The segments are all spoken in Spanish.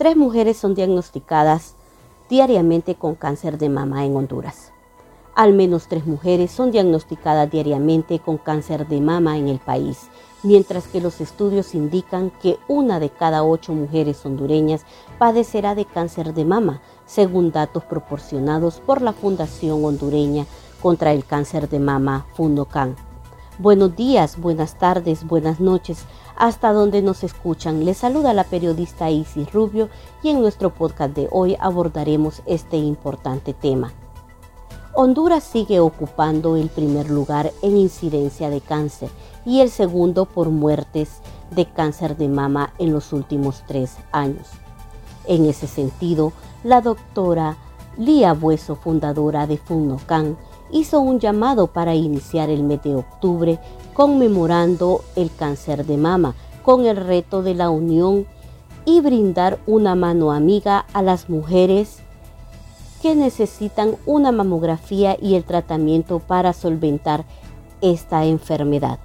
Tres mujeres son diagnosticadas diariamente con cáncer de mama en Honduras. Al menos tres mujeres son diagnosticadas diariamente con cáncer de mama en el país, mientras que los estudios indican que una de cada ocho mujeres hondureñas padecerá de cáncer de mama, según datos proporcionados por la Fundación Hondureña contra el Cáncer de Mama, Fundocan. Buenos días, buenas tardes, buenas noches hasta donde nos escuchan. Les saluda la periodista Isis Rubio y en nuestro podcast de hoy abordaremos este importante tema. Honduras sigue ocupando el primer lugar en incidencia de cáncer y el segundo por muertes de cáncer de mama en los últimos tres años. En ese sentido, la doctora Lía Bueso, fundadora de FUNOCAN, hizo un llamado para iniciar el mes de octubre conmemorando el cáncer de mama con el reto de la unión y brindar una mano amiga a las mujeres que necesitan una mamografía y el tratamiento para solventar esta enfermedad.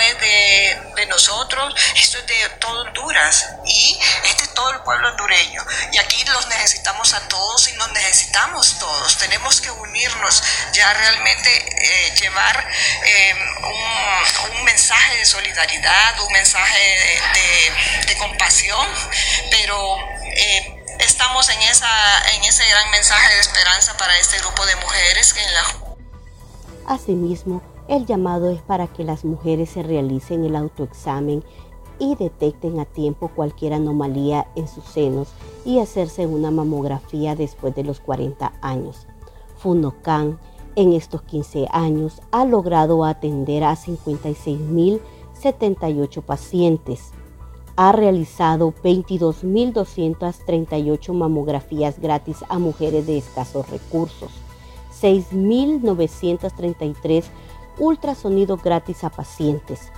Es de, de nosotros, esto es de todo Honduras y este es todo el pueblo hondureño. Y aquí los necesitamos a todos y nos necesitamos todos. Tenemos que unirnos, ya realmente eh, llevar eh, un, un, mensaje de solidaridad, un mensaje de, de, de compasión, pero... Eh, estamos en, esa, en ese gran mensaje de esperanza para este grupo de mujeres que en la... Asimismo, el llamado es para que las mujeres se realicen el autoexamen y detecten a tiempo cualquier anomalía en sus senos y hacerse una mamografía después de los 40 años. Funocan en estos 15 años ha logrado atender a 56.078 pacientes. Ha realizado 22.238 mamografías gratis a mujeres de escasos recursos, 6.933 ultrasonido gratis a pacientes.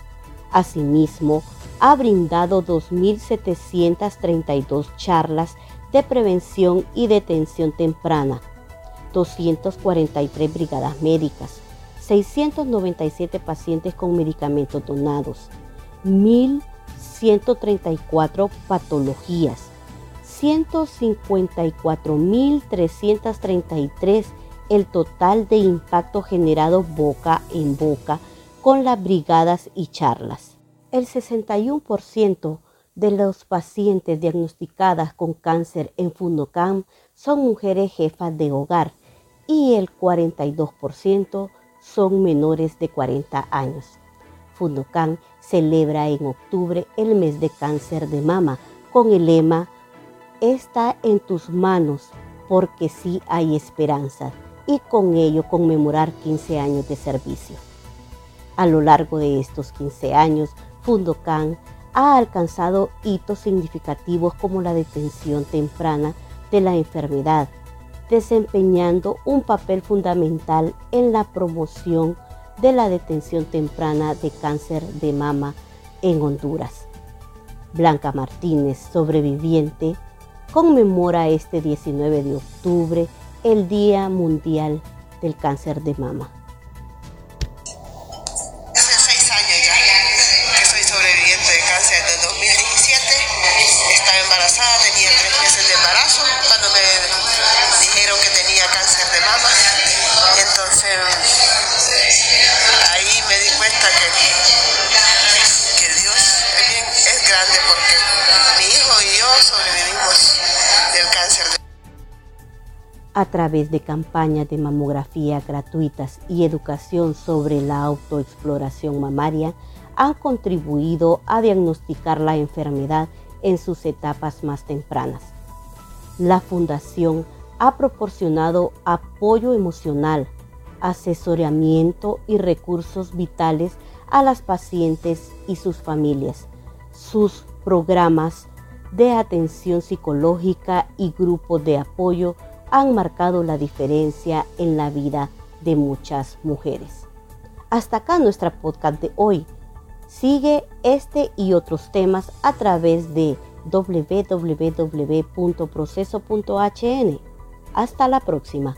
Asimismo, ha brindado 2.732 charlas de prevención y detención temprana, 243 brigadas médicas, 697 pacientes con medicamentos donados, 1.134 patologías, 154.333 el total de impacto generado boca en boca con las brigadas y charlas. El 61% de los pacientes diagnosticadas con cáncer en Fundocam son mujeres jefas de hogar y el 42% son menores de 40 años. Fundocam celebra en octubre el mes de cáncer de mama con el lema Está en tus manos porque sí hay esperanza y con ello conmemorar 15 años de servicio. A lo largo de estos 15 años, Fundocan ha alcanzado hitos significativos como la detención temprana de la enfermedad, desempeñando un papel fundamental en la promoción de la detención temprana de cáncer de mama en Honduras. Blanca Martínez, sobreviviente, conmemora este 19 de octubre el Día Mundial del Cáncer de Mama. Hace seis años ya que soy sobreviviente de cáncer. En 2017 estaba embarazada, tenía tres meses de embarazo cuando me dijeron que tenía cáncer de mama. A través de campañas de mamografía gratuitas y educación sobre la autoexploración mamaria, han contribuido a diagnosticar la enfermedad en sus etapas más tempranas. La Fundación ha proporcionado apoyo emocional, asesoramiento y recursos vitales a las pacientes y sus familias. Sus programas de atención psicológica y grupos de apoyo han marcado la diferencia en la vida de muchas mujeres. Hasta acá nuestra podcast de hoy. Sigue este y otros temas a través de www.proceso.hn. Hasta la próxima.